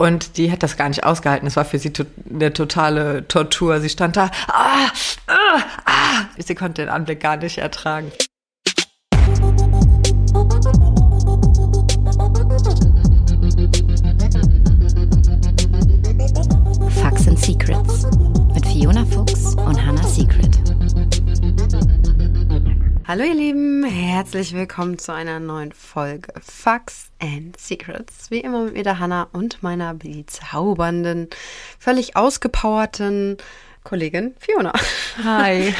Und die hat das gar nicht ausgehalten. Es war für sie to eine totale Tortur. Sie stand da, ah, ah, ah. Sie konnte den Anblick gar nicht ertragen. Facts and Secrets mit Fiona Fuchs und Hannah Secret. Hallo ihr Lieben, herzlich willkommen zu einer neuen Folge Facts and Secrets. Wie immer mit mir der Hannah und meiner bezaubernden, völlig ausgepowerten Kollegin Fiona. Hi.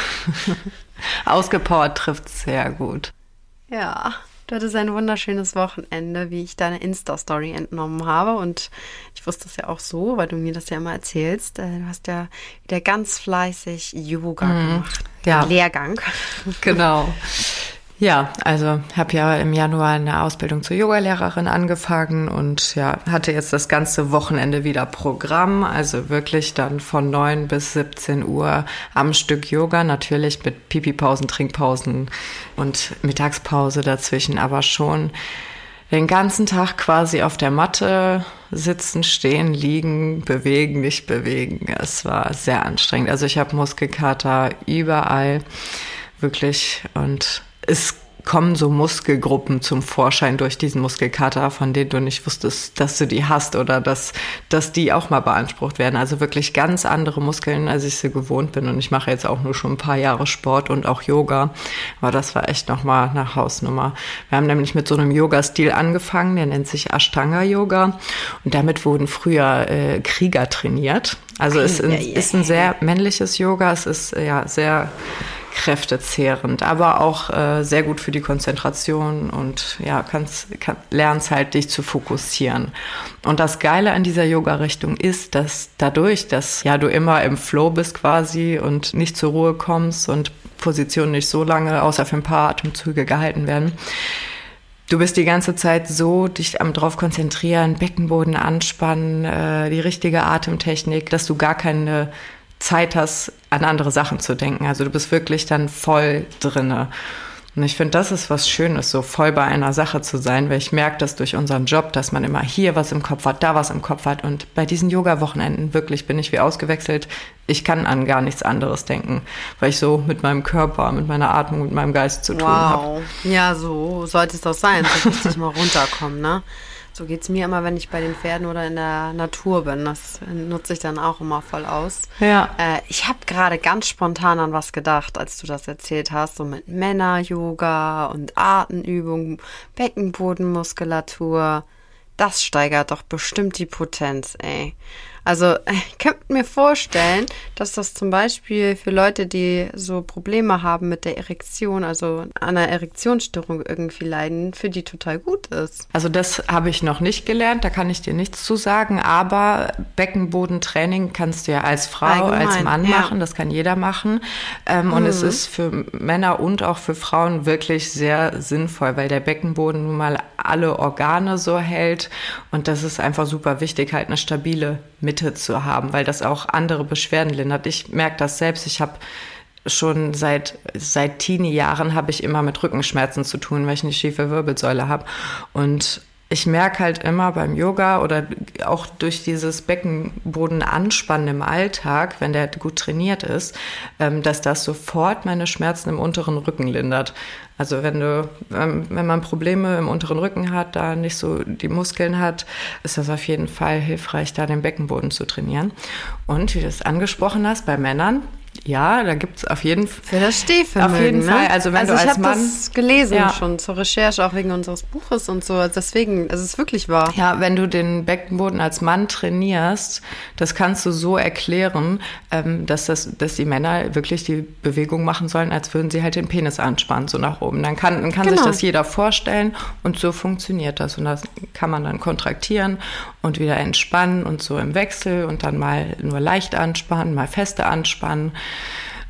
Ausgepowert trifft sehr gut. Ja, du hattest ein wunderschönes Wochenende, wie ich deine Insta-Story entnommen habe. Und ich wusste es ja auch so, weil du mir das ja immer erzählst. Äh, Du hast ja wieder ganz fleißig Yoga gemacht. ja. Lehrgang. Genau. Ja, also habe ja im Januar eine Ausbildung zur Yogalehrerin angefangen und ja, hatte jetzt das ganze Wochenende wieder Programm, also wirklich dann von 9 bis 17 Uhr am Stück Yoga, natürlich mit Pipi-Pausen, Trinkpausen und Mittagspause dazwischen, aber schon den ganzen Tag quasi auf der Matte sitzen, stehen, liegen, bewegen, nicht bewegen. Es war sehr anstrengend. Also ich habe Muskelkater überall, wirklich. Und es kommen so Muskelgruppen zum Vorschein durch diesen Muskelkater, von denen du nicht wusstest, dass du die hast oder dass, dass die auch mal beansprucht werden. Also wirklich ganz andere Muskeln, als ich sie gewohnt bin. Und ich mache jetzt auch nur schon ein paar Jahre Sport und auch Yoga. Aber das war echt nochmal eine Hausnummer. Wir haben nämlich mit so einem Yoga-Stil angefangen, der nennt sich Ashtanga-Yoga. Und damit wurden früher äh, Krieger trainiert. Also es ist, ist ein sehr männliches Yoga. Es ist ja sehr kräftezehrend, aber auch äh, sehr gut für die Konzentration und ja, kannst, kann, lernst halt dich zu fokussieren. Und das Geile an dieser Yoga-Richtung ist, dass dadurch, dass ja du immer im Flow bist quasi und nicht zur Ruhe kommst und Positionen nicht so lange, außer für ein paar Atemzüge gehalten werden, Du bist die ganze Zeit so dich am drauf konzentrieren, Beckenboden anspannen, äh, die richtige Atemtechnik, dass du gar keine Zeit hast, an andere Sachen zu denken. Also du bist wirklich dann voll drinne. Und ich finde, das ist was Schönes, so voll bei einer Sache zu sein, weil ich merke das durch unseren Job, dass man immer hier was im Kopf hat, da was im Kopf hat. Und bei diesen Yoga-Wochenenden wirklich bin ich wie ausgewechselt. Ich kann an gar nichts anderes denken, weil ich so mit meinem Körper, mit meiner Atmung, mit meinem Geist zu tun habe. Wow. Ja, so sollte es doch sein. So richtig mal runterkommen, ne? So geht es mir immer, wenn ich bei den Pferden oder in der Natur bin. Das nutze ich dann auch immer voll aus. Ja. Äh, ich habe gerade ganz spontan an was gedacht, als du das erzählt hast, so mit Männer-Yoga und Atemübungen, Beckenbodenmuskulatur. Das steigert doch bestimmt die Potenz, ey. Also ich könnte mir vorstellen, dass das zum Beispiel für Leute, die so Probleme haben mit der Erektion, also an einer Erektionsstörung irgendwie leiden, für die total gut ist. Also das habe ich noch nicht gelernt, da kann ich dir nichts zu sagen, aber Beckenbodentraining kannst du ja als Frau, Allgemein, als Mann ja. machen, das kann jeder machen. Ähm, Und es ist für Männer und auch für Frauen wirklich sehr sinnvoll, weil der Beckenboden nun mal alle Organe so hält und das ist einfach super wichtig, halt eine stabile Mitte zu haben, weil das auch andere Beschwerden lindert. Ich merke das selbst, ich habe schon seit seit Teenie-Jahren habe ich immer mit Rückenschmerzen zu tun, weil ich eine schiefe Wirbelsäule habe und ich merke halt immer beim Yoga oder auch durch dieses Beckenboden anspannen im Alltag, wenn der gut trainiert ist, ähm, dass das sofort meine Schmerzen im unteren Rücken lindert. Also wenn du, ähm, wenn man Probleme im unteren Rücken hat, da nicht so die Muskeln hat, ist das auf jeden Fall hilfreich, da den Beckenboden zu trainieren. Und wie du es angesprochen hast, bei Männern, ja, da gibt's auf jeden Fall. Für das Stehvermögen, Auf jeden ne? Fall. Also wenn du ich als habe Mann das gelesen Ja. schon zur Recherche, auch wegen unseres Buches und so. Deswegen, es ist wirklich wahr. Ja, wenn du den Beckenboden als Mann trainierst, das kannst du so erklären, ähm, dass, das, dass die Männer wirklich die Bewegung machen sollen, als würden sie halt den Penis anspannen, so nach oben. Dann kann, dann kann sich Genau. das jeder vorstellen und so funktioniert das. Und das kann man dann kontraktieren und wieder entspannen und so im Wechsel und dann mal nur leicht anspannen, mal feste anspannen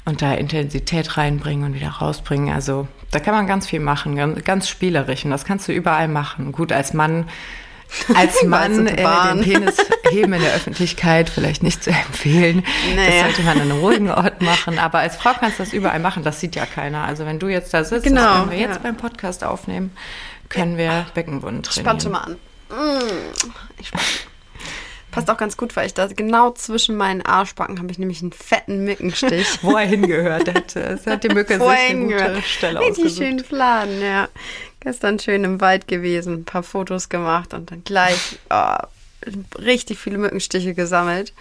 und da Intensität reinbringen und wieder rausbringen. Also da kann man ganz viel machen, ganz, ganz spielerisch und das kannst du überall machen. Gut, als Mann, als Mann äh, den Penis heben in der Öffentlichkeit vielleicht nicht zu empfehlen. Naja. Das sollte man an einem ruhigen Ort machen. Aber als Frau kannst du das überall machen, das sieht ja keiner. Also wenn du jetzt da sitzt, Genau, das können wir jetzt ja. beim Podcast aufnehmen, können wir Beckenboden trainieren. Spannte mal an. Mm, ich spann. Passt auch ganz gut, weil ich da genau zwischen meinen Arschbacken habe ich nämlich einen fetten Mückenstich. Wo er hingehört. Hat, es hat die Mücke sich eine gute. Stelle Richtig ausgesucht. schön Fladen, ja. Gestern schön im Wald gewesen, ein paar Fotos gemacht und dann gleich oh, richtig viele Mückenstiche gesammelt.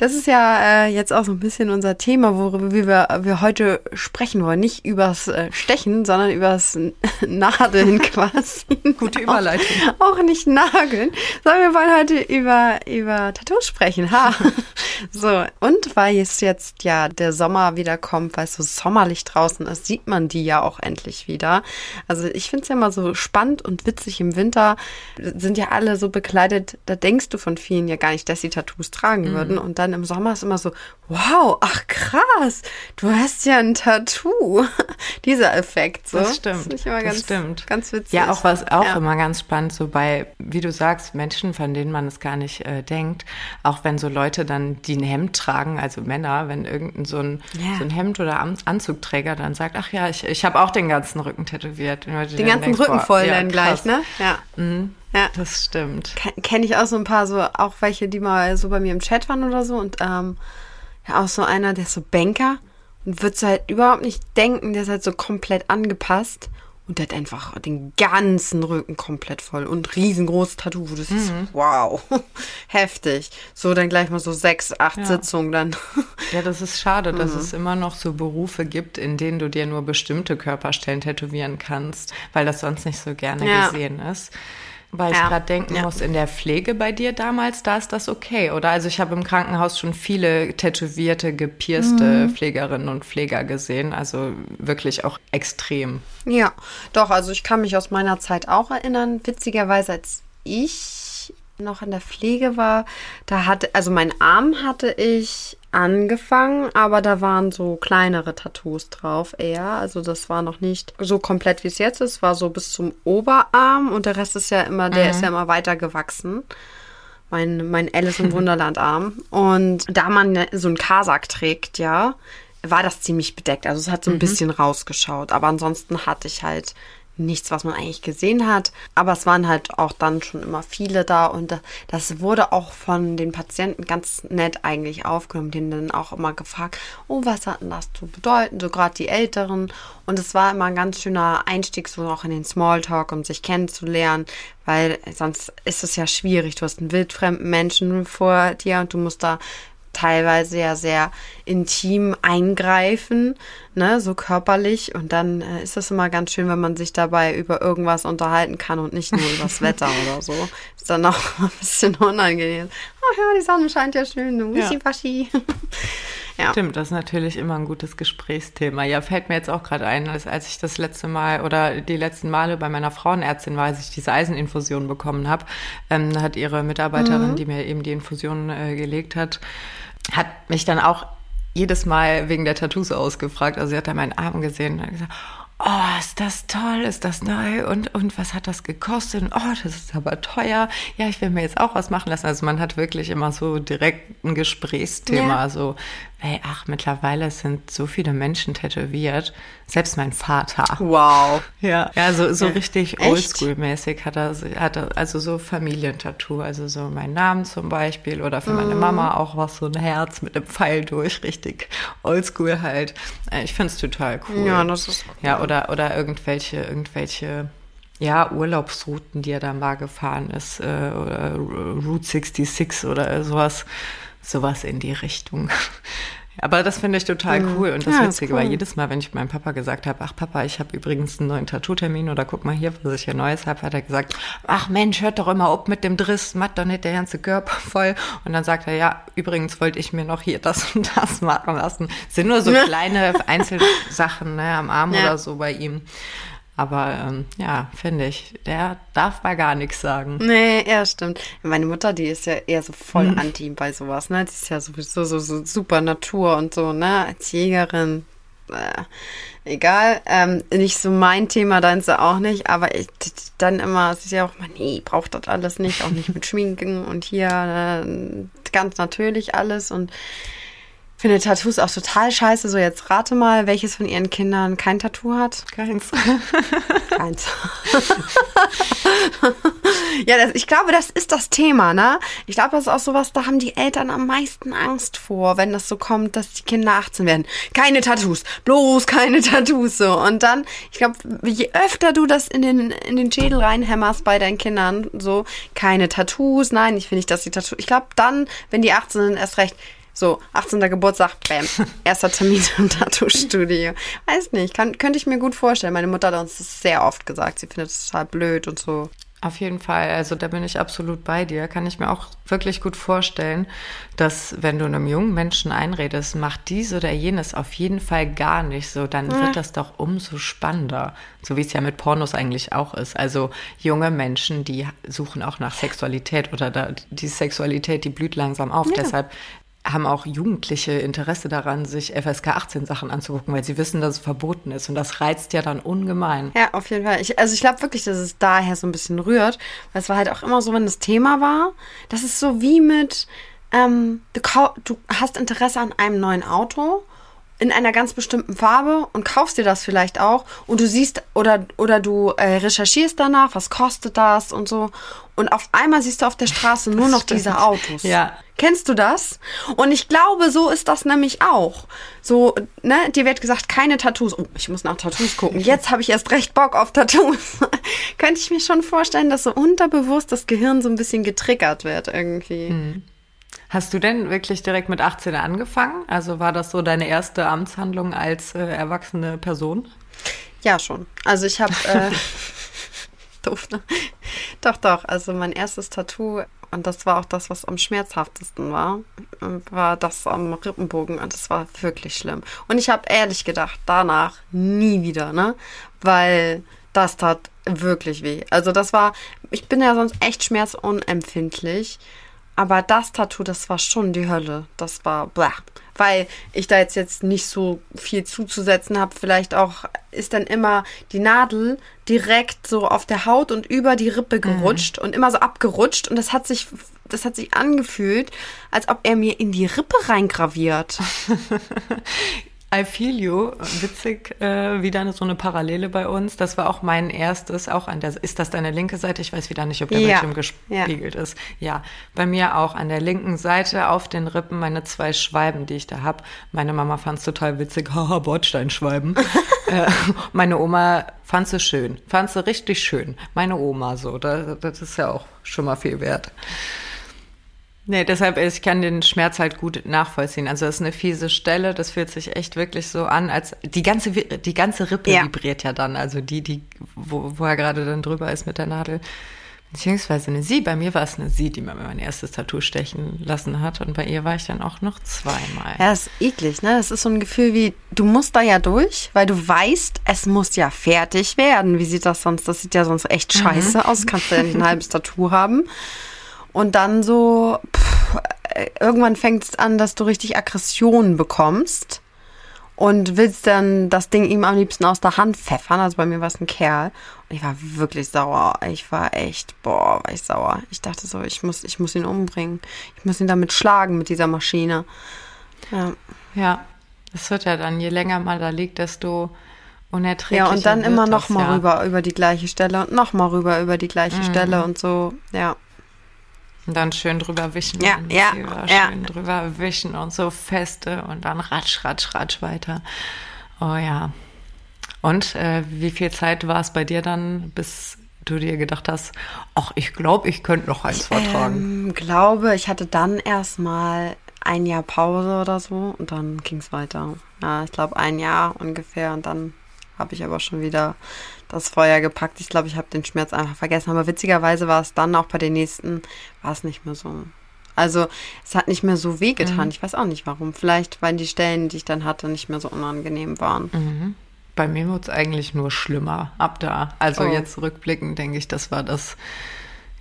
Das ist ja äh, jetzt auch so ein bisschen unser Thema, worüber wir, wir heute sprechen wollen. Nicht übers äh, Stechen, sondern übers Nadeln quasi. Gute Überleitung. Auch, auch nicht nageln, sondern wir wollen heute über, über Tattoos sprechen. Ha. So, und weil es jetzt ja der Sommer wieder kommt, weil es so sommerlich draußen ist, sieht man die ja auch endlich wieder. Also ich finde es ja immer so spannend und witzig im Winter sind ja alle so bekleidet, da denkst du von vielen ja gar nicht, dass sie Tattoos tragen Mhm. würden. Und dann im Sommer ist immer so, wow, ach krass, du hast ja ein Tattoo. Dieser Effekt. So. Das stimmt. immer das ganz, stimmt. ganz witzig. Ja, auch was auch Ja. immer ganz spannend, so bei, wie du sagst, Menschen, von denen man es gar nicht äh, denkt. Auch wenn so Leute dann, die ein Hemd tragen, also Männer, wenn irgendein so ein, Ja. so ein Hemd oder An Anzugträger dann sagt, ach ja, ich, ich habe auch den ganzen Rücken tätowiert. Den dann ganzen denkst, Rücken boah, voll ja, dann gleich, krass. ne? Ja. Ja. Das stimmt. Kenne ich auch so ein paar, so auch welche, die mal so bei mir im Chat waren oder so. Und ähm, ja, auch so einer, der ist so Banker und wird halt überhaupt nicht denken, der ist halt so komplett angepasst. Und der hat einfach den ganzen Rücken komplett voll und riesengroßes Tattoo. wo du siehst, wow, heftig. So dann gleich mal so sechs, acht Ja. Sitzungen dann. Ja, das ist schade, dass Mhm. es immer noch so Berufe gibt, in denen du dir nur bestimmte Körperstellen tätowieren kannst, weil das sonst nicht so gerne Ja. gesehen ist. Weil ich Ja. gerade denken Ja. muss, in der Pflege bei dir damals, da ist das okay, oder? Also ich habe im Krankenhaus schon viele tätowierte, gepierste Mhm. Pflegerinnen und Pfleger gesehen, also wirklich auch extrem. Ja, doch, also ich kann mich aus meiner Zeit auch erinnern. Witzigerweise, als ich noch in der Pflege war, da hatte, also mein Arm hatte ich angefangen, aber da waren so kleinere Tattoos drauf eher. Also das war noch nicht so komplett wie es jetzt ist, war so bis zum Oberarm und der Rest ist ja immer, der ist ja immer weiter gewachsen. Mein, mein Alice im Wunderland-Arm. Und da man so einen Kasak trägt, ja, war das ziemlich bedeckt. Also es hat so ein bisschen rausgeschaut. Aber ansonsten hatte ich halt nichts, was man eigentlich gesehen hat. Aber es waren halt auch dann schon immer viele da und da- das wurde auch von den Patienten ganz nett eigentlich aufgenommen. Denen dann auch immer gefragt, oh, was hat denn das zu bedeuten? So gerade die Älteren. Und es war immer ein ganz schöner Einstieg so auch in den Smalltalk, um sich kennenzulernen, weil sonst ist es ja schwierig. Du hast einen wildfremden Menschen vor dir und du musst da teilweise ja sehr intim eingreifen, ne, so körperlich. Und dann äh, ist es immer ganz schön, wenn man sich dabei über irgendwas unterhalten kann und nicht nur über das Wetter oder so. Ist dann auch ein bisschen unangenehm. Oh ja, die Sonne scheint ja schön, du Ja. Ja. Stimmt, das ist natürlich immer ein gutes Gesprächsthema. Ja, fällt mir jetzt auch gerade ein, als, als ich das letzte Mal oder die letzten Male bei meiner Frauenärztin war, als ich diese Eiseninfusion bekommen habe, ähm, hat ihre Mitarbeiterin, die mir eben die Infusion äh, gelegt hat, hat mich dann auch jedes Mal wegen der Tattoos ausgefragt. Also sie hat da meinen Arm gesehen und hat gesagt, oh, ist das toll, ist das neu und, und was hat das gekostet? Und, oh, das ist aber teuer. Ja, ich will mir jetzt auch was machen lassen. Also man hat wirklich immer so direkt ein Gesprächsthema. Ja. So, hey, ach, mittlerweile sind so viele Menschen tätowiert. Selbst mein Vater. Wow. Ja, ja so, so richtig Echt? oldschool-mäßig hat er, hat er, also so Familientattoo, also so meinen Namen zum Beispiel oder für meine Mama auch was, so ein Herz mit einem Pfeil durch, richtig oldschool halt. Äh, Ich find's total cool. Ja, das ist Ja, oder, oder irgendwelche, irgendwelche, ja, Urlaubsrouten, die er da mal gefahren ist, äh, oder Route 66 oder sowas, sowas in die Richtung. Aber das finde ich total cool. Und das Ja, Witzige cool. war, jedes Mal, wenn ich meinem Papa gesagt habe, ach Papa, ich habe übrigens einen neuen Tattoo-Termin oder guck mal hier, was ich hier Neues habe, hat er gesagt, ach Mensch, hört doch immer auf mit dem Driss, macht doch nicht der ganze Körper voll. Und dann sagt er, ja, übrigens wollte ich mir noch hier das und das machen lassen. Sind nur so kleine Einzelsachen ne, am Arm Ja. oder so bei ihm. Aber ähm, ja, finde ich, der darf mal gar nichts sagen. Nee, ja, stimmt. Meine Mutter, die ist ja eher so voll anti bei sowas, ne? Die ist ja sowieso so, so super Natur und so, ne? Als Jägerin, äh, egal. Ähm, nicht so mein Thema, dann sie auch nicht, aber ich, dann immer, sie ist ja auch mal, nee, braucht das alles nicht, auch nicht mit Schminken und hier äh, ganz natürlich alles und finde Tattoos auch total scheiße. So, jetzt rate mal, welches von ihren Kindern kein Tattoo hat. Keins. Keins. ja, das, ich glaube, das ist das Thema, ne? Ich glaube, das ist auch sowas, da haben die Eltern am meisten Angst vor, wenn das so kommt, dass die Kinder 18 werden. Keine Tattoos, bloß keine Tattoos, so. Und dann, ich glaube, je öfter du das in den, in den Schädel reinhämmerst bei deinen Kindern, so, keine Tattoos, nein, ich finde nicht, dass die Tattoos, ich glaube, dann, wenn die 18 sind, erst recht, so, 18. Geburtstag, bam, erster Termin im Tattoo-Studio. Weiß nicht, kann, könnte ich mir gut vorstellen. Meine Mutter hat uns das sehr oft gesagt. Sie findet es total blöd und so. Auf jeden Fall, also da bin ich absolut bei dir. Kann ich mir auch wirklich gut vorstellen, dass wenn du einem jungen Menschen einredest, macht dies oder jenes auf jeden Fall gar nicht so, dann wird das doch umso spannender. So wie es ja mit Pornos eigentlich auch ist. Also junge Menschen, die suchen auch nach Sexualität oder da, die Sexualität, die blüht langsam auf. Deshalb haben auch Jugendliche Interesse daran, sich FSK 18 Sachen anzugucken, weil sie wissen, dass es verboten ist. Und das reizt ja dann ungemein. Ja, auf jeden Fall. Ich, also ich glaube wirklich, dass es daher so ein bisschen rührt. Weil es war halt auch immer so, wenn das Thema war, das ist so wie mit, ähm, du, du hast Interesse an einem neuen Auto in einer ganz bestimmten Farbe und kaufst dir das vielleicht auch und du siehst oder oder du äh, recherchierst danach, was kostet das und so und auf einmal siehst du auf der Straße nur noch diese Autos. Ja. Kennst du das? Und ich glaube, so ist das nämlich auch. So, ne, dir wird gesagt, keine Tattoos. Oh, ich muss nach Tattoos gucken. Jetzt habe ich erst recht Bock auf Tattoos. Könnte ich mir schon vorstellen, dass so unterbewusst das Gehirn so ein bisschen getriggert wird irgendwie. Hast du denn wirklich direkt mit 18 angefangen? Also war das so deine erste Amtshandlung als äh, erwachsene Person? Ja, schon. Also ich habe äh, doof, ne? Doch, doch. Also mein erstes Tattoo und das war auch das, was am schmerzhaftesten war, war das am Rippenbogen und das war wirklich schlimm. Und ich habe ehrlich gedacht, danach nie wieder, ne? Weil das tat wirklich weh. Also das war, ich bin ja sonst echt schmerzunempfindlich. Aber das Tattoo, das war schon die Hölle. Das war blah. Weil ich da jetzt, jetzt nicht so viel zuzusetzen habe. Vielleicht auch ist dann immer die Nadel direkt so auf der Haut und über die Rippe gerutscht und immer so abgerutscht. Und das hat sich, das hat sich angefühlt, als ob er mir in die Rippe reingraviert. I feel you. Witzig, äh, wieder so eine Parallele bei uns. Das war auch mein erstes, auch an der, ist das deine linke Seite? Ich weiß wieder nicht, ob der Ja. Bildschirm gespiegelt ist. Ja, bei mir auch an der linken Seite auf den Rippen meine zwei Schweiben, die ich da hab. Meine Mama fand es total witzig, haha, Bordsteinschweiben. äh, meine Oma fand sie schön, fand sie richtig schön. Meine Oma so, da, das ist ja auch schon mal viel wert. Nee, deshalb, ich kann den Schmerz halt gut nachvollziehen. Also das ist eine fiese Stelle, das fühlt sich echt wirklich so an, als die ganze, die ganze Rippe Ja. vibriert ja dann. Also die, die, wo, wo er gerade dann drüber ist mit der Nadel. Beziehungsweise eine Sie. Bei mir war es eine Sie, die mir mein erstes Tattoo stechen lassen hat. Und bei ihr war ich dann auch noch zweimal. Ja, das ist eklig, ne? Das ist so ein Gefühl wie, du musst da ja durch, weil du weißt, es muss ja fertig werden. Wie sieht das sonst? Das sieht ja sonst echt scheiße aus. Kannst du ja nicht ein halbes Tattoo haben. Und dann so, pff, irgendwann fängt es an, dass du richtig Aggressionen bekommst und willst dann das Ding ihm am liebsten aus der Hand pfeffern. Also bei mir war es ein Kerl. Und ich war wirklich sauer. Ich war echt, boah, war ich sauer. Ich dachte so, ich muss, ich muss ihn umbringen. Ich muss ihn damit schlagen mit dieser Maschine. Ja. Ja, das wird ja dann, je länger man da liegt, desto unerträglicher Ja, und dann immer das, noch mal ja. rüber über die gleiche Stelle und noch mal rüber über die gleiche Stelle und so. Ja. Und dann schön drüber wischen. Ja, und ja, ja. Schön drüber wischen und so feste und dann ratsch, ratsch, ratsch weiter. Oh ja. Und äh, wie viel Zeit war es bei dir dann, bis du dir gedacht hast, ach, ich glaube, ich könnte noch eins vertragen? Ähm, glaube, ich hatte dann erstmal ein Jahr Pause oder so und dann ging es weiter. Ja, ich glaube ein Jahr ungefähr und dann habe ich aber schon wieder das Feuer gepackt. Ich glaube, ich habe den Schmerz einfach vergessen. Aber witzigerweise war es dann auch bei den nächsten, war es nicht mehr so. Also es hat nicht mehr so wehgetan. Ich weiß auch nicht warum. Vielleicht, weil die Stellen, die ich dann hatte, nicht mehr so unangenehm waren. Bei mir wurde es eigentlich nur schlimmer ab da. Also Oh. jetzt rückblickend denke ich, das war das,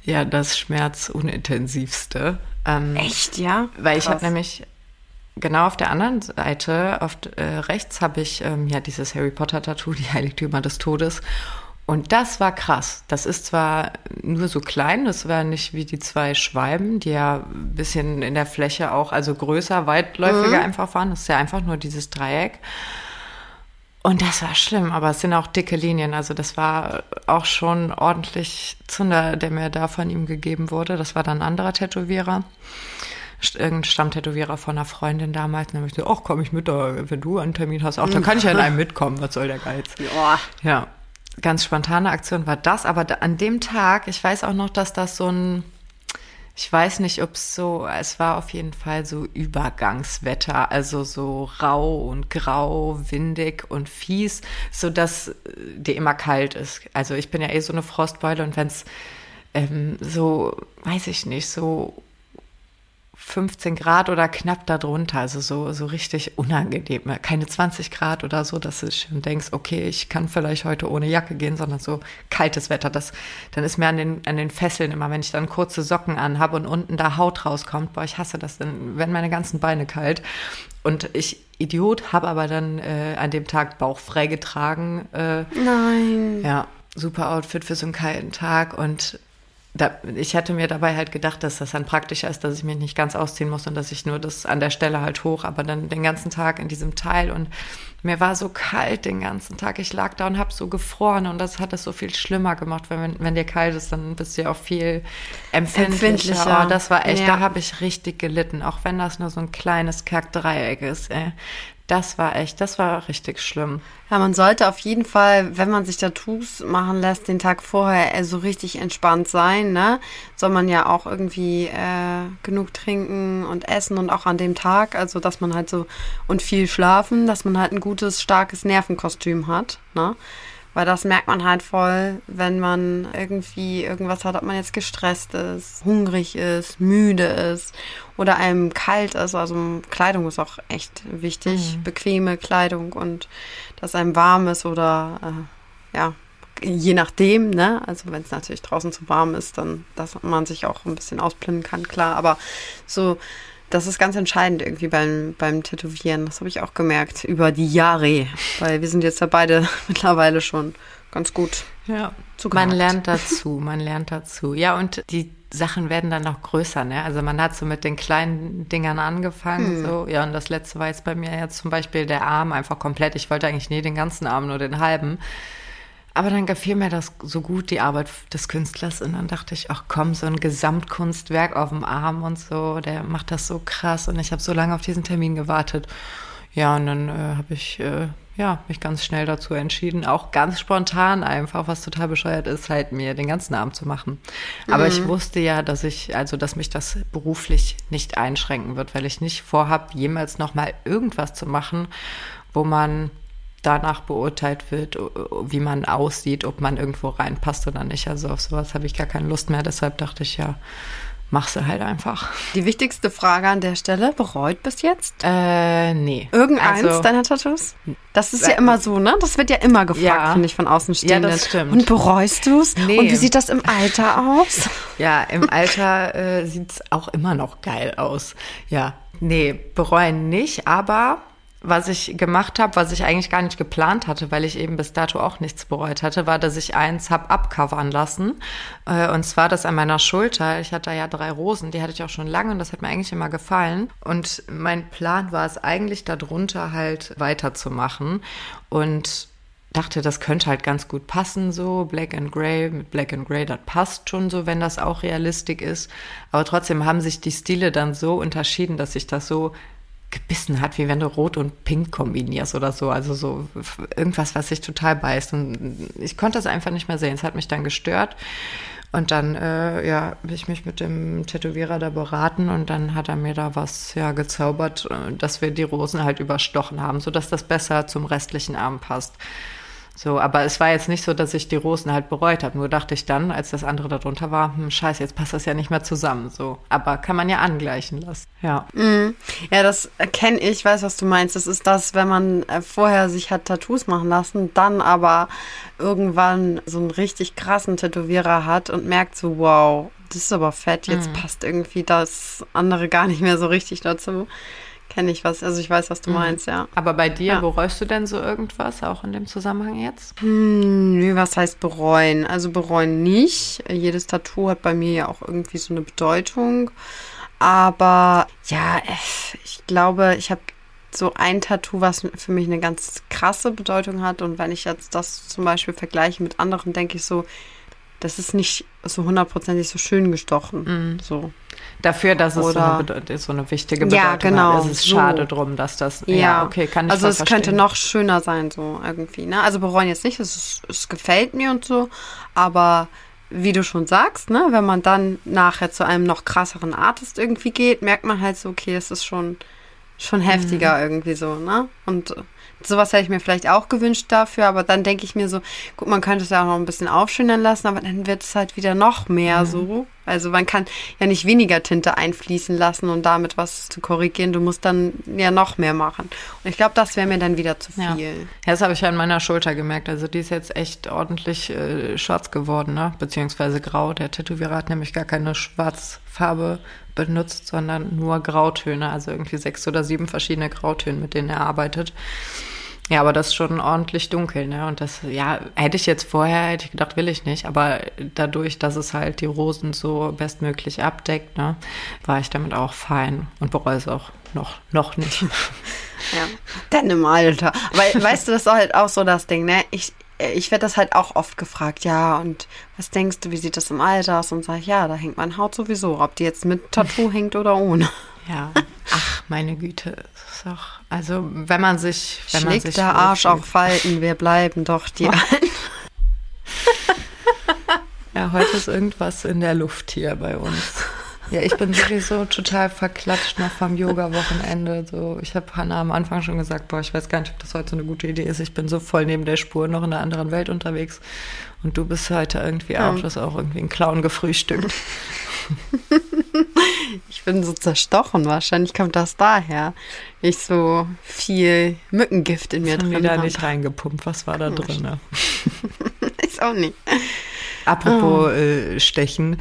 ja, das Schmerzunintensivste. Ähm, Echt, ja? Weil ich habe Krass. nämlich genau auf der anderen Seite, auf äh, rechts habe ich ähm, ja dieses Harry Potter Tattoo, die Heiligtümer des Todes. Und das war krass. Das ist zwar nur so klein, das war nicht wie die zwei Schwalben, die ja ein bisschen in der Fläche auch, also größer, weitläufiger mhm. einfach waren. Das ist ja einfach nur dieses Dreieck. Und das war schlimm, aber es sind auch dicke Linien. Also das war auch schon ordentlich Zunder, der mir da von ihm gegeben wurde. Das war dann ein anderer Tätowierer. Irgendein Stammtätowierer von einer Freundin damals. Und dann habe ich gesagt, ach, komm ich mit, da, wenn du einen Termin hast. Auch, dann kann ich ja in einem mitkommen. Was soll der Geiz? Ja. Ja ganz spontane Aktion war das, aber an dem Tag, ich weiß auch noch, dass das so ein, ich weiß nicht, ob es so, es war auf jeden Fall so Übergangswetter, also so rau und grau, windig und fies, so dass dir immer kalt ist. Also ich bin ja eh so eine Frostbeule und wenn es ähm, so, weiß ich nicht, so 15 Grad oder knapp darunter, also so, so richtig unangenehm. Keine 20 Grad oder so, dass du schon denkst, okay, ich kann vielleicht heute ohne Jacke gehen, sondern so kaltes Wetter. Das, dann ist mir an den, an den Fesseln immer, wenn ich dann kurze Socken anhabe und unten da Haut rauskommt, boah, ich hasse das, dann werden meine ganzen Beine kalt. Und ich, Idiot, habe aber dann äh, an dem Tag Bauch frei getragen. Äh, Nein. Ja, super Outfit für so einen kalten Tag und da, ich hätte mir dabei halt gedacht, dass das dann praktischer ist, dass ich mich nicht ganz ausziehen muss und dass ich nur das an der Stelle halt hoch, aber dann den ganzen Tag in diesem Teil und mir war so kalt den ganzen Tag. Ich lag da und hab so gefroren und das hat es so viel schlimmer gemacht, weil wenn, wenn dir kalt ist, dann bist du ja auch viel empfindlicher. empfindlicher. Oh, das war echt, ja. da habe ich richtig gelitten, auch wenn das nur so ein kleines Kackdreieck ist. Ey. Das war echt, das war richtig schlimm. Ja, man sollte auf jeden Fall, wenn man sich Tattoos machen lässt, den Tag vorher so richtig entspannt sein, ne? Soll man ja auch irgendwie äh, genug trinken und essen und auch an dem Tag, also dass man halt so und viel schlafen, dass man halt ein gutes, starkes Nervenkostüm hat, ne? Weil das merkt man halt voll, wenn man irgendwie irgendwas hat, ob man jetzt gestresst ist, hungrig ist, müde ist oder einem kalt ist. Also Kleidung ist auch echt wichtig, mhm. bequeme Kleidung und dass einem warm ist oder äh, ja, je nachdem, ne? Also wenn es natürlich draußen zu warm ist, dann dass man sich auch ein bisschen ausblenden kann, klar. Aber so das ist ganz entscheidend irgendwie beim, beim Tätowieren. Das habe ich auch gemerkt über die Jahre. Weil wir sind jetzt ja beide mittlerweile schon ganz gut. Ja, man lernt dazu, man lernt dazu. Ja, und die Sachen werden dann noch größer, ne? Also man hat so mit den kleinen Dingern angefangen, hm. so. Ja, und das letzte war jetzt bei mir jetzt zum Beispiel der Arm einfach komplett. Ich wollte eigentlich nie den ganzen Arm, nur den halben. Aber dann gefiel mir das so gut, die Arbeit des Künstlers. Und dann dachte ich, ach komm, so ein Gesamtkunstwerk auf dem Arm und so, der macht das so krass. Und ich habe so lange auf diesen Termin gewartet. Ja, und dann äh, habe ich äh, ja, mich ganz schnell dazu entschieden, auch ganz spontan einfach, was total bescheuert ist, halt mir den ganzen Abend zu machen. Aber mhm. ich wusste ja, dass ich, also dass mich das beruflich nicht einschränken wird, weil ich nicht vorhab, jemals nochmal irgendwas zu machen, wo man danach beurteilt wird, wie man aussieht, ob man irgendwo reinpasst oder nicht. Also auf sowas habe ich gar keine Lust mehr. Deshalb dachte ich ja, machst du halt einfach. Die wichtigste Frage an der Stelle, bereut bis jetzt? Äh, nee. Irgendeins also, deiner Tattoos? Das ist ja immer so, ne? Das wird ja immer gefragt, ja. finde ich, von Außenstehenden. Ja, das stimmt. Und bereust du es? Nee. Und wie sieht das im Alter aus? Ja, im Alter äh, sieht es auch immer noch geil aus. Ja, nee, bereuen nicht, aber was ich gemacht habe, was ich eigentlich gar nicht geplant hatte, weil ich eben bis dato auch nichts bereut hatte, war, dass ich eins hab abcovern lassen. Äh, und zwar das an meiner Schulter. Ich hatte ja drei Rosen, die hatte ich auch schon lange und das hat mir eigentlich immer gefallen. Und mein Plan war es eigentlich darunter halt weiterzumachen. Und dachte, das könnte halt ganz gut passen, so Black and Grey mit Black and Grey, das passt schon so, wenn das auch realistisch ist. Aber trotzdem haben sich die Stile dann so unterschieden, dass ich das so gebissen hat, wie wenn du Rot und Pink kombinierst oder so. Also so irgendwas, was sich total beißt. Und ich konnte das einfach nicht mehr sehen. Es hat mich dann gestört. Und dann, äh, ja, habe ich mich mit dem Tätowierer da beraten und dann hat er mir da was ja gezaubert, äh, dass wir die Rosen halt überstochen haben, sodass das besser zum restlichen Arm passt. So, aber es war jetzt nicht so, dass ich die Rosen halt bereut habe. Nur dachte ich dann, als das andere darunter war, hm, scheiße, jetzt passt das ja nicht mehr zusammen. So, aber kann man ja angleichen lassen. Ja. Mm. Ja, das kenne ich, weiß, was du meinst. Das ist das, wenn man äh, vorher sich hat Tattoos machen lassen, dann aber irgendwann so einen richtig krassen Tätowierer hat und merkt so, wow, das ist aber fett, jetzt mm. passt irgendwie das andere gar nicht mehr so richtig dazu kenne ich was. Also ich weiß, was du meinst, ja. Aber bei dir, Ja. bereust du denn so irgendwas, auch in dem Zusammenhang jetzt? Hm, nö, was heißt bereuen? Also bereuen nicht. Jedes Tattoo hat bei mir ja auch irgendwie so eine Bedeutung. Aber ja, ich glaube, ich habe so ein Tattoo, was für mich eine ganz krasse Bedeutung hat. Und wenn ich jetzt das zum Beispiel vergleiche mit anderen, denke ich so, das ist nicht so hundertprozentig so schön gestochen. So. Dafür, dass es so eine, Bedeu- so eine wichtige Ja, Bedeutung genau, hat. Es ist so. schade drum, dass das. Ja, okay, kann ich Also es könnte verstehen. noch schöner sein, so irgendwie. Ne? Also bereuen jetzt nicht, es, ist, es gefällt mir und so, aber wie du schon sagst, ne, wenn man dann nachher zu einem noch krasseren Artist irgendwie geht, merkt man halt so, okay, es ist schon, schon heftiger Mhm. irgendwie so, ne? Und äh, sowas hätte ich mir vielleicht auch gewünscht dafür, aber dann denke ich mir so, gut, man könnte es ja auch noch ein bisschen aufschönern lassen, aber dann wird es halt wieder noch Mhm. mehr so. Also man kann ja nicht weniger Tinte einfließen lassen und damit was zu korrigieren. Du musst dann ja noch mehr machen. Und ich glaube, das wäre mir dann wieder zu viel. Ja. Ja, das habe ich an meiner Schulter gemerkt. Also die ist jetzt echt ordentlich äh, schwarz geworden, ne? beziehungsweise grau. Der Tätowierer hat nämlich gar keine Schwarzfarbe benutzt, sondern nur Grautöne. Also irgendwie sechs oder sieben verschiedene Grautöne, mit denen er arbeitet. Ja, aber das ist schon ordentlich dunkel, ne? Und das, ja, hätte ich jetzt vorher, hätte ich gedacht, will ich nicht. Aber dadurch, dass es halt die Rosen so bestmöglich abdeckt, ne, war ich damit auch fein und bereue es auch noch, noch nicht. Ja. Dann im Alter. Weil, weißt du, das ist halt auch so das Ding, ne? Ich, ich werde das halt auch oft gefragt, ja, und was denkst du, wie sieht das im Alter aus? Und sag ich, ja, da hängt meine Haut sowieso, ob die jetzt mit Tattoo hängt oder ohne. Ja, ach, meine Güte. Ist auch, also, wenn man sich, wenn man Schlägt sich der Arsch auch Falten, wir bleiben doch die Alten. Ja, heute ist irgendwas in der Luft hier bei uns. Ja, ich bin sowieso total verklatscht noch vom Yoga-Wochenende. So, ich habe Hannah am Anfang schon gesagt, boah, ich weiß gar nicht, ob das heute so eine gute Idee ist. Ich bin so voll neben der Spur noch in einer anderen Welt unterwegs. Und du bist heute irgendwie auch, du hast auch irgendwie einen Clown gefrühstückt. Ich bin so zerstochen, wahrscheinlich kommt das daher. Ich so viel Mückengift in mir Schon drin wieder habe. nicht reingepumpt. Was war da drin? Ne? Ist auch nicht. Apropos äh, Stechen.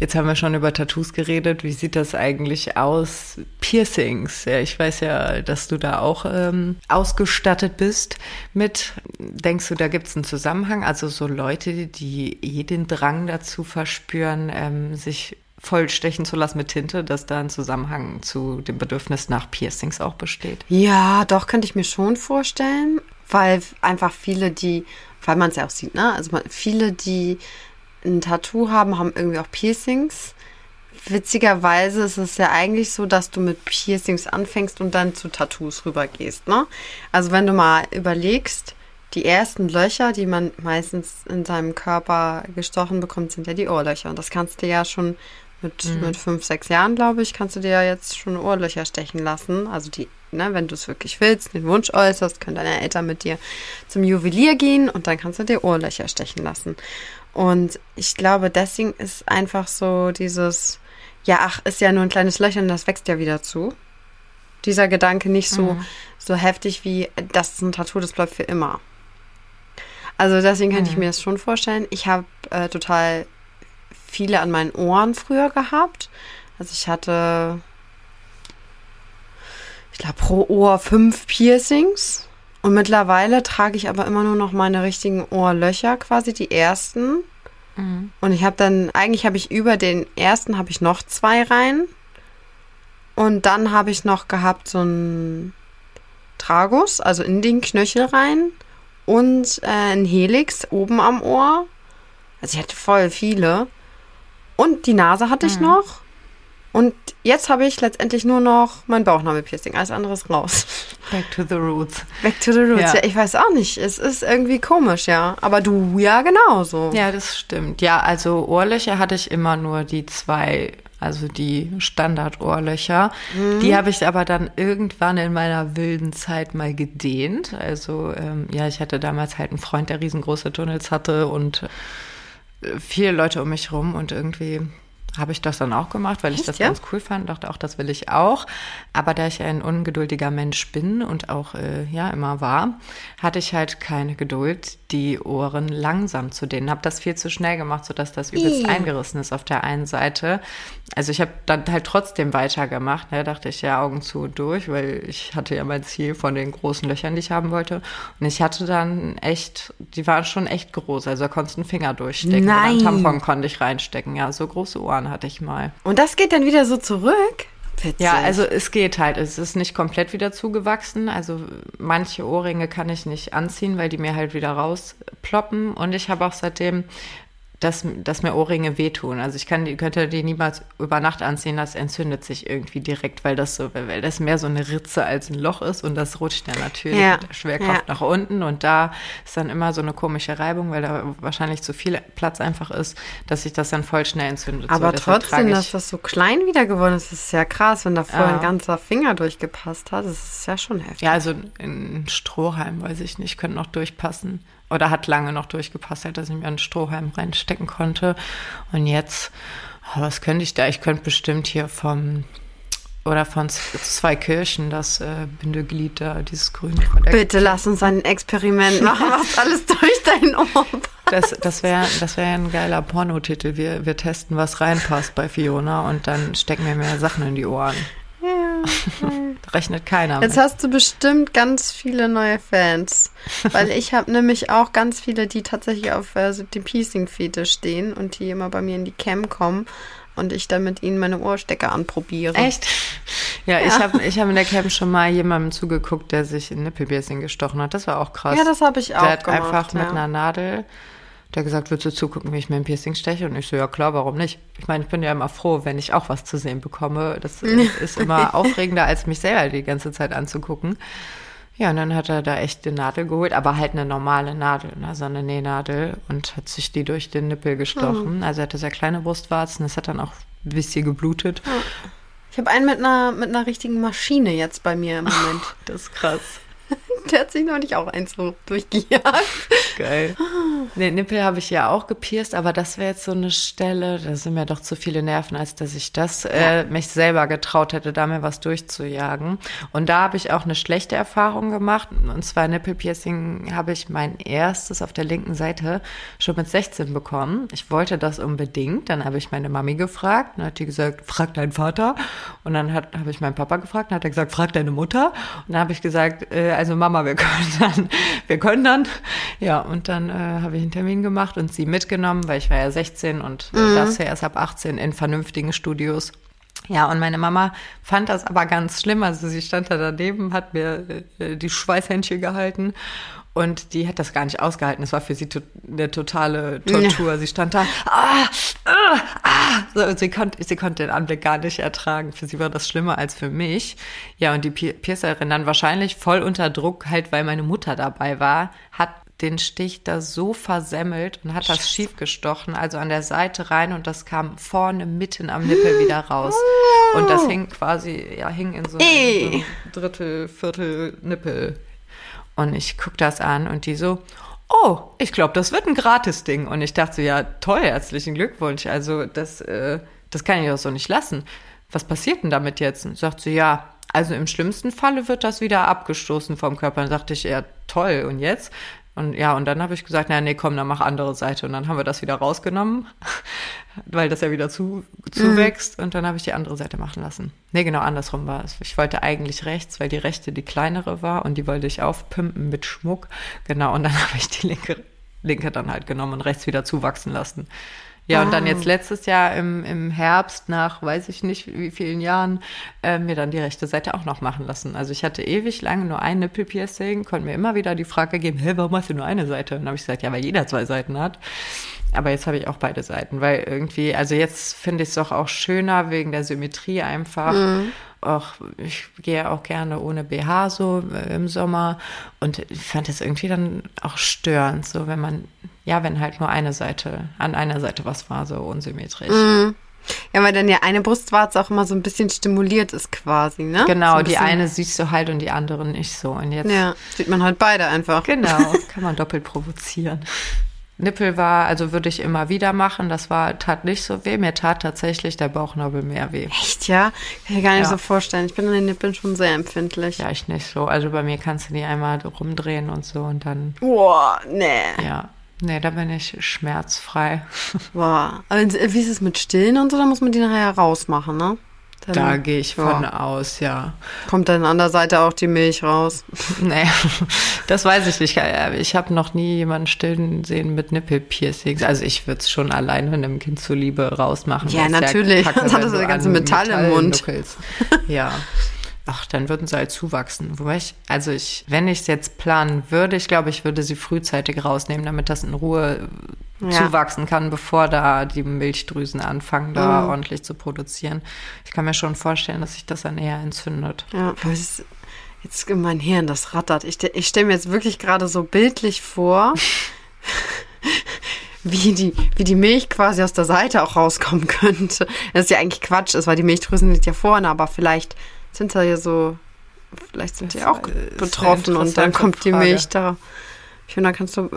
Jetzt haben wir schon über Tattoos geredet. Wie sieht das eigentlich aus? Piercings. Ja, ich weiß ja, dass du da auch ähm, ausgestattet bist mit. Denkst du, da gibt es einen Zusammenhang? Also so Leute, die eh den Drang dazu verspüren, ähm, sich voll stechen zu lassen mit Tinte, dass da ein Zusammenhang zu dem Bedürfnis nach Piercings auch besteht? Ja, doch, könnte ich mir schon vorstellen, weil einfach viele, die, weil man es ja auch sieht, ne? Also viele, die ein Tattoo haben, haben irgendwie auch Piercings. Witzigerweise ist es ja eigentlich so, dass du mit Piercings anfängst und dann zu Tattoos rübergehst, ne? Also wenn du mal überlegst, die ersten Löcher, die man meistens in seinem Körper gestochen bekommt, sind ja die Ohrlöcher. Und das kannst du ja schon mit, mit fünf, sechs Jahren, glaube ich, kannst du dir ja jetzt schon Ohrlöcher stechen lassen. Also die, ne, wenn du es wirklich willst, den Wunsch äußerst, können deine Eltern mit dir zum Juwelier gehen und dann kannst du dir Ohrlöcher stechen lassen. Und ich glaube, deswegen ist einfach so dieses, ja, ach, ist ja nur ein kleines Löchern, das wächst ja wieder zu. Dieser Gedanke nicht so, so heftig wie, das ist ein Tattoo, das bleibt für immer. Also deswegen könnte ich mir das schon vorstellen. Ich habe äh, total viele an meinen Ohren früher gehabt. Also ich hatte, ich glaube, pro Ohr fünf Piercings. Und mittlerweile trage ich aber immer nur noch meine richtigen Ohrlöcher, quasi die ersten. Und ich habe dann, eigentlich habe ich über den ersten habe ich noch zwei rein. Und dann habe ich noch gehabt so ein Tragus, also in den Knöchel rein. Und äh, ein Helix oben am Ohr. Also ich hatte voll viele. Und die Nase hatte ich noch. Und jetzt habe ich letztendlich nur noch mein Bauchnabelpiercing. Alles andere ist raus. Back to the roots. Back to the roots. Ja. Ja. ich weiß auch nicht. Es ist irgendwie komisch, ja. Aber du ja genauso. Ja, das stimmt. Ja, also Ohrlöcher hatte ich immer nur die zwei, also die Standard-Ohrlöcher. Die habe ich aber dann irgendwann in meiner wilden Zeit mal gedehnt. Also ähm, ja, ich hatte damals halt einen Freund, der riesengroße Tunnels hatte und äh, viele Leute um mich rum und irgendwie habe ich das dann auch gemacht, weil ich Echt, das ja? ganz cool fand. Dachte auch, das will ich auch. Aber da ich ein ungeduldiger Mensch bin und auch äh, ja immer war, hatte ich halt keine Geduld, die Ohren langsam zu dehnen. Habe das viel zu schnell gemacht, sodass das übelst eingerissen ist auf der einen Seite. Also ich habe dann halt trotzdem weitergemacht. Ne? Dachte ich ja Augen zu und durch, weil ich hatte ja mein Ziel von den großen Löchern, die ich haben wollte. Und ich hatte dann echt, die waren schon echt groß. Also da konntest du einen Finger durchstecken. Oder Nein. einen Tampon konnte ich reinstecken. Ja, so große Ohren hatte ich mal. Und das geht dann wieder so zurück? Witzig. Ja, also es geht halt. Es ist nicht komplett wieder zugewachsen. Also manche Ohrringe kann ich nicht anziehen, weil die mir halt wieder rausploppen. Und ich habe auch seitdem, dass, dass mir Ohrringe wehtun. Also ich kann die, könnte die niemals über Nacht anziehen. Das entzündet sich irgendwie direkt, weil das so, weil das mehr so eine Ritze als ein Loch ist und das rutscht dann natürlich Ja. mit der Schwerkraft Ja. nach unten. Und da ist dann immer so eine komische Reibung, weil da wahrscheinlich zu viel Platz einfach ist, dass sich das dann voll schnell entzündet. Aber so, trotzdem, dass das so klein wieder geworden ist, ist ja krass, wenn da vorher Ja. ein ganzer Finger durchgepasst hat. Das ist ja schon heftig. Ja, also ein Strohhalm, weiß ich nicht, könnte noch durchpassen. Oder hat lange noch durchgepasst, halt, dass ich mir einen Strohhalm reinstecken konnte. Und jetzt, oh, was könnte ich da? Ich könnte bestimmt hier vom, oder von zwei Kirchen das äh, Bindeglied da, dieses grüne Bitte lass uns ein Experiment machen, was alles durch dein Ohr passt. Das, das wäre das wär ein geiler Pornotitel. Wir, wir testen, was reinpasst bei Fiona und dann stecken wir mehr Sachen in die Ohren. Rechnet keiner Jetzt mit. hast du bestimmt ganz viele neue Fans. Weil ich habe nämlich auch ganz viele, die tatsächlich auf äh, die Piercing-Fete stehen und die immer bei mir in die Cam kommen und ich dann mit ihnen meine Ohrstecker anprobiere. Echt? Ja, ich habe ich hab in der Camp schon mal jemandem zugeguckt, der sich in Nippelpiercing gestochen hat. Das war auch krass. Ja, das habe ich auch Der hat gemacht, einfach mit ja. einer Nadel, der hat gesagt, willst du zugucken, wie ich mir ein Piercing steche? Und ich so, ja klar, warum nicht? Ich meine, ich bin ja immer froh, wenn ich auch was zu sehen bekomme. Das ist immer aufregender, als mich selber die ganze Zeit anzugucken. Ja, und dann hat er da echt eine Nadel geholt, aber halt eine normale Nadel, ne? so eine Nähnadel und hat sich die durch den Nippel gestochen. Also er hatte sehr kleine Brustwarzen, das hat dann auch ein bisschen geblutet. Ich habe einen mit einer, mit einer richtigen Maschine jetzt bei mir im Moment. Das ist krass. Der hat sich noch nicht auch eins so durchgejagt. Geil. Den Nippel habe ich ja auch gepierst, aber das wäre jetzt so eine Stelle, da sind mir doch zu viele Nerven, als dass ich das äh, mich selber getraut hätte, da mir was durchzujagen. Und da habe ich auch eine schlechte Erfahrung gemacht. Und zwar Nippelpiercing habe ich mein erstes auf der linken Seite schon mit 16 bekommen. Ich wollte das unbedingt. Dann habe ich meine Mami gefragt. Dann hat die gesagt, frag deinen Vater. Und dann habe ich meinen Papa gefragt. Dann hat er gesagt, frag deine Mutter. Und dann habe ich gesagt, äh, also Mama, wir können dann, wir können dann. Ja, und dann äh, habe ich einen Termin gemacht und sie mitgenommen, weil ich war ja 16 und äh, darfst ja erst ab 18 in vernünftigen Studios. Ja, und meine Mama fand das aber ganz schlimm. Also sie stand da daneben, hat mir äh, die Schweißhändchen gehalten und die hat das gar nicht ausgehalten. Es war für sie to eine totale Tortur. Sie stand da, ah, ah, ah. So, und sie, konnte, sie konnte den Anblick gar nicht ertragen. Für sie war das schlimmer als für mich. Ja, und die Pi- Piercerin dann wahrscheinlich voll unter Druck, halt weil meine Mutter dabei war, hat den Stich da so versemmelt und hat das schief gestochen, also an der Seite rein und das kam vorne mitten am Nippel wieder raus. Und das hing quasi, ja, hing in so, in so einem Drittel, Viertel Nippel. Und ich guck das an und die so, oh, ich glaube, das wird ein Gratis-Ding. Und ich dachte so, ja, toll, herzlichen Glückwunsch. Also das, äh, das kann ich doch so nicht lassen. Was passiert denn damit jetzt? Und sagt sie, ja, also im schlimmsten Falle wird das wieder abgestoßen vom Körper. Dann sagte ich, ja, toll, und jetzt? Und ja, und dann habe ich gesagt, na nee, komm, dann mach andere Seite. Und dann haben wir das wieder rausgenommen, weil das ja wieder zu, zuwächst. Und dann habe ich die andere Seite machen lassen. Nee, genau andersrum war es. Ich wollte eigentlich rechts, weil die rechte die kleinere war und die wollte ich aufpimpen mit Schmuck. Genau, und dann habe ich die linke, linke dann halt genommen und rechts wieder zuwachsen lassen. Ja, und dann jetzt letztes Jahr im, im Herbst, nach weiß ich nicht wie vielen Jahren, äh, mir dann die rechte Seite auch noch machen lassen. Also ich hatte ewig lange nur ein Nippelpiercing, konnte mir immer wieder die Frage geben, hä, warum hast du nur eine Seite? Und dann habe ich gesagt, ja, weil jeder zwei Seiten hat. Aber jetzt habe ich auch beide Seiten, weil irgendwie, also jetzt finde ich es doch auch schöner wegen der Symmetrie einfach. Auch ich gehe auch gerne ohne BH so äh, im Sommer und ich fand es irgendwie dann auch störend, so wenn man, ja, wenn halt nur eine Seite, an einer Seite was war, so unsymmetrisch. Ja, weil dann ja eine Brustwarze auch immer so ein bisschen stimuliert ist quasi, ne? Genau, so ein die eine siehst du halt und die andere nicht so. Und jetzt, Ja, sieht man halt beide einfach. genau, kann man doppelt provozieren. Nippel war, also würde ich immer wieder machen. Das war, tat nicht so weh. Mir tat tatsächlich der Bauchnabel mehr weh. Echt, ja? Kann ich mir gar nicht Ja. so vorstellen. Ich bin an den Nippeln schon sehr empfindlich. Ja, ich nicht so. Also bei mir kannst du die einmal rumdrehen und so und dann, Boah, nee. ja. Nee, da bin ich schmerzfrei. Boah. Aber wie ist es mit Stillen und so? Da muss man die nachher rausmachen, ne? Dann Da gehe ich ja. von aus, ja. kommt dann an der Seite auch die Milch raus. Nee, das weiß ich nicht. Ich habe noch nie jemanden stillen sehen mit Nippelpiercings. Also ich würde es schon alleine einem Kind zuliebe rausmachen. Ja, natürlich. kacke, Sonst hat das ja ganze an Metall im Mund. nuckelst. Ja. Ach, dann würden sie halt zuwachsen. Wobei ich, also ich, wenn ich es jetzt planen würde, ich glaube, ich würde sie frühzeitig rausnehmen, damit das in Ruhe Ja. zuwachsen kann, bevor da die Milchdrüsen anfangen, da Mhm. ordentlich zu produzieren. Ich kann mir schon vorstellen, dass sich das dann eher entzündet. Ja, ist jetzt in mein Hirn, das rattert. Ich, ich stelle mir jetzt wirklich gerade so bildlich vor, wie die, wie die Milch quasi aus der Seite auch rauskommen könnte. Das ist ja eigentlich Quatsch, ist, weil die Milchdrüsen sind ja vorne, aber vielleicht sind da ja so, vielleicht sind die Das auch ist eine betroffen und dann kommt die Frage. Milch da. Ich finde, da kannst du,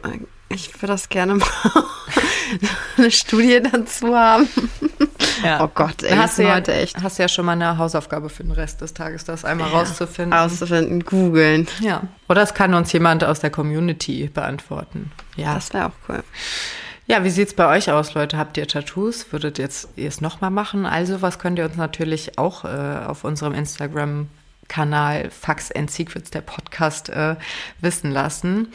ich würde das gerne mal eine Studie dazu haben. Ja. Oh Gott, ey, hast du ja, heute echt hast ja schon mal eine Hausaufgabe für den Rest des Tages, das einmal rauszufinden. auszufinden, googeln. ja. Oder es kann uns jemand aus der Community beantworten. Ja. Das wäre auch cool. Ja, wie sieht's bei euch aus, Leute? Habt ihr Tattoos? Würdet jetzt ihr es nochmal machen? Also, was könnt ihr uns natürlich auch äh, auf unserem Instagram-Kanal Facts and Secrets, der Podcast, äh, wissen lassen.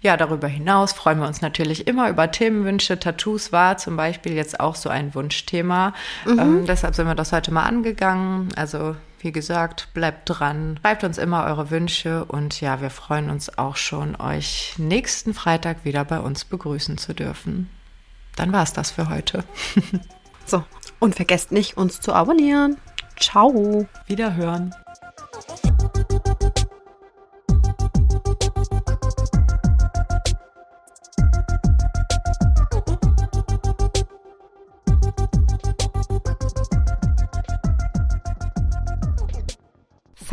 Ja, darüber hinaus freuen wir uns natürlich immer über Themenwünsche. Tattoos war zum Beispiel jetzt auch so ein Wunschthema. Ähm, deshalb sind wir das heute mal angegangen. Also, wie gesagt, bleibt dran, schreibt uns immer eure Wünsche und ja, wir freuen uns auch schon, euch nächsten Freitag wieder bei uns begrüßen zu dürfen. Dann war's das für heute. So, und vergesst nicht, uns zu abonnieren. Ciao. Wiederhören.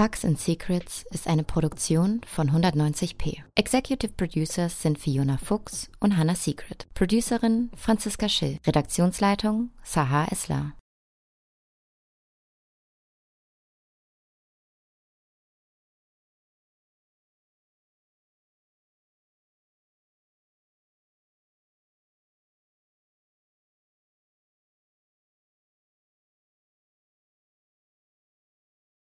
Facts and Secrets ist eine Produktion von 190p. Executive Producers sind Fiona Fuchs und Hannah Secret. Producerin Franziska Schill. Redaktionsleitung Sahar Eslar.